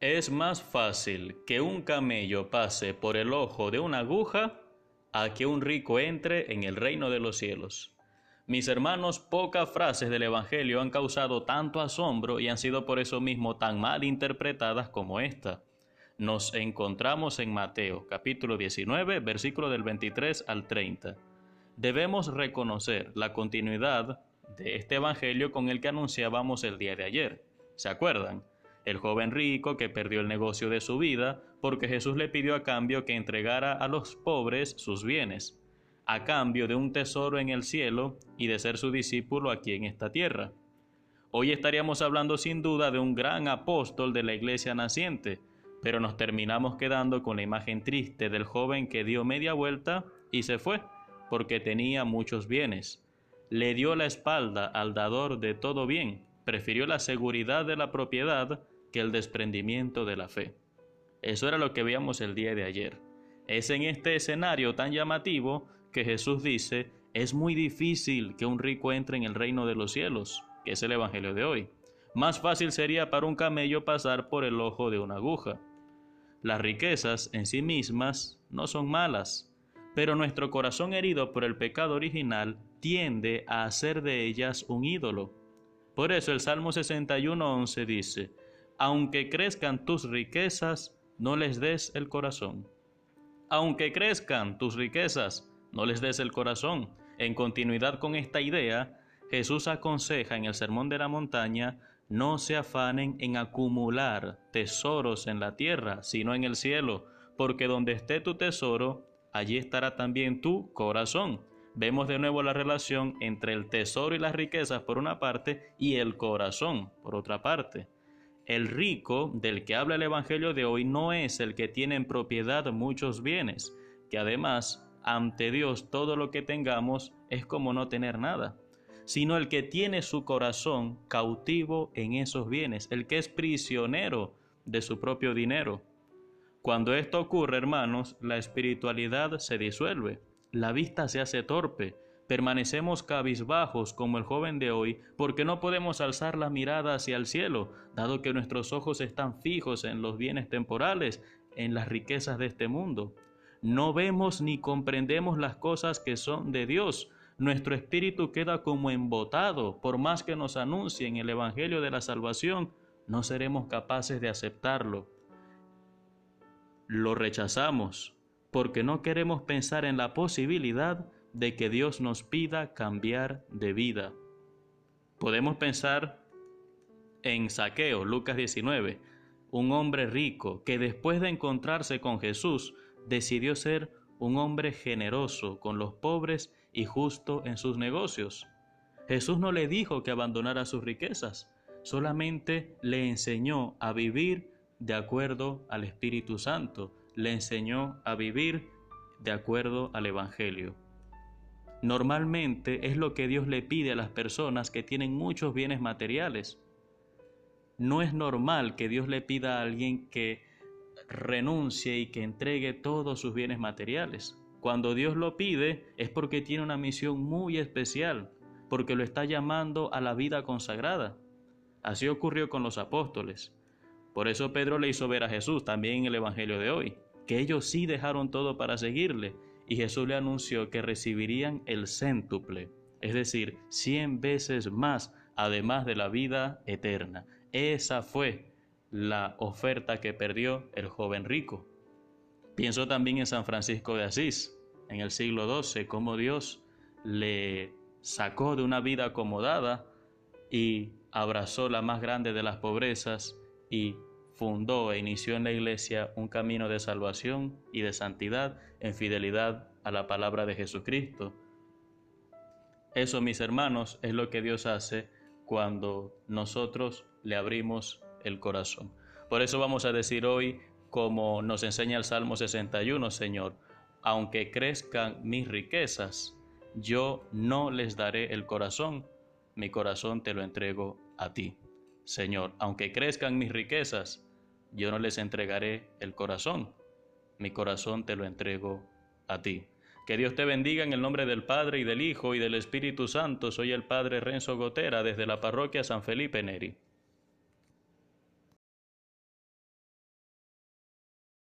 Es más fácil que un camello pase por el ojo de una aguja a que un rico entre en el reino de los cielos. Mis hermanos, pocas frases del Evangelio han causado tanto asombro y han sido por eso mismo tan mal interpretadas como esta. Nos encontramos en Mateo capítulo 19, versículo del 23 al 30. Debemos reconocer la continuidad de este Evangelio con el que anunciábamos el día de ayer. ¿Se acuerdan? El joven rico que perdió el negocio de su vida porque Jesús le pidió a cambio que entregara a los pobres sus bienes, a cambio de un tesoro en el cielo y de ser su discípulo aquí en esta tierra. Hoy estaríamos hablando sin duda de un gran apóstol de la iglesia naciente, pero nos terminamos quedando con la imagen triste del joven que dio media vuelta y se fue, porque tenía muchos bienes. Le dio la espalda al dador de todo bien, prefirió la seguridad de la propiedad que el desprendimiento de la fe. Eso era lo que veíamos el día de ayer. Es en este escenario tan llamativo que Jesús dice, es muy difícil que un rico entre en el reino de los cielos, que es el Evangelio de hoy. Más fácil sería para un camello pasar por el ojo de una aguja. Las riquezas en sí mismas no son malas, pero nuestro corazón herido por el pecado original tiende a hacer de ellas un ídolo. Por eso el Salmo 61.11 dice, aunque crezcan tus riquezas, no les des el corazón. Aunque crezcan tus riquezas, no les des el corazón. En continuidad con esta idea, Jesús aconseja en el Sermón de la Montaña, no se afanen en acumular tesoros en la tierra, sino en el cielo, porque donde esté tu tesoro, allí estará también tu corazón. Vemos de nuevo la relación entre el tesoro y las riquezas por una parte y el corazón por otra parte. El rico del que habla el Evangelio de hoy no es el que tiene en propiedad muchos bienes, que además ante Dios todo lo que tengamos es como no tener nada, sino el que tiene su corazón cautivo en esos bienes, el que es prisionero de su propio dinero. Cuando esto ocurre, hermanos, la espiritualidad se disuelve, la vista se hace torpe, Permanecemos cabizbajos como el joven de hoy porque no podemos alzar la mirada hacia el cielo, dado que nuestros ojos están fijos en los bienes temporales, en las riquezas de este mundo. No vemos ni comprendemos las cosas que son de Dios. Nuestro espíritu queda como embotado, por más que nos anuncien el Evangelio de la salvación, no seremos capaces de aceptarlo. Lo rechazamos porque no queremos pensar en la posibilidad de que Dios nos pida cambiar de vida. Podemos pensar en Saqueo, Lucas 19, un hombre rico que después de encontrarse con Jesús decidió ser un hombre generoso con los pobres y justo en sus negocios. Jesús no le dijo que abandonara sus riquezas, solamente le enseñó a vivir de acuerdo al Espíritu Santo, le enseñó a vivir de acuerdo al Evangelio. Normalmente es lo que Dios le pide a las personas que tienen muchos bienes materiales. No es normal que Dios le pida a alguien que renuncie y que entregue todos sus bienes materiales. Cuando Dios lo pide es porque tiene una misión muy especial, porque lo está llamando a la vida consagrada. Así ocurrió con los apóstoles. Por eso Pedro le hizo ver a Jesús también en el Evangelio de hoy, que ellos sí dejaron todo para seguirle y Jesús le anunció que recibirían el céntuple, es decir, cien veces más, además de la vida eterna. Esa fue la oferta que perdió el joven rico. Pienso también en San Francisco de Asís, en el siglo XII, cómo Dios le sacó de una vida acomodada y abrazó la más grande de las pobrezas y fundó e inició en la Iglesia un camino de salvación y de santidad en fidelidad a la palabra de Jesucristo. Eso, mis hermanos, es lo que Dios hace cuando nosotros le abrimos el corazón. Por eso vamos a decir hoy, como nos enseña el Salmo 61, Señor, aunque crezcan mis riquezas, yo no les daré el corazón, mi corazón te lo entrego a ti. Señor, aunque crezcan mis riquezas, yo no les entregaré el corazón, mi corazón te lo entrego a ti. Que Dios te bendiga en el nombre del Padre y del Hijo y del Espíritu Santo. Soy el Padre Renzo Gotera desde la parroquia San Felipe Neri.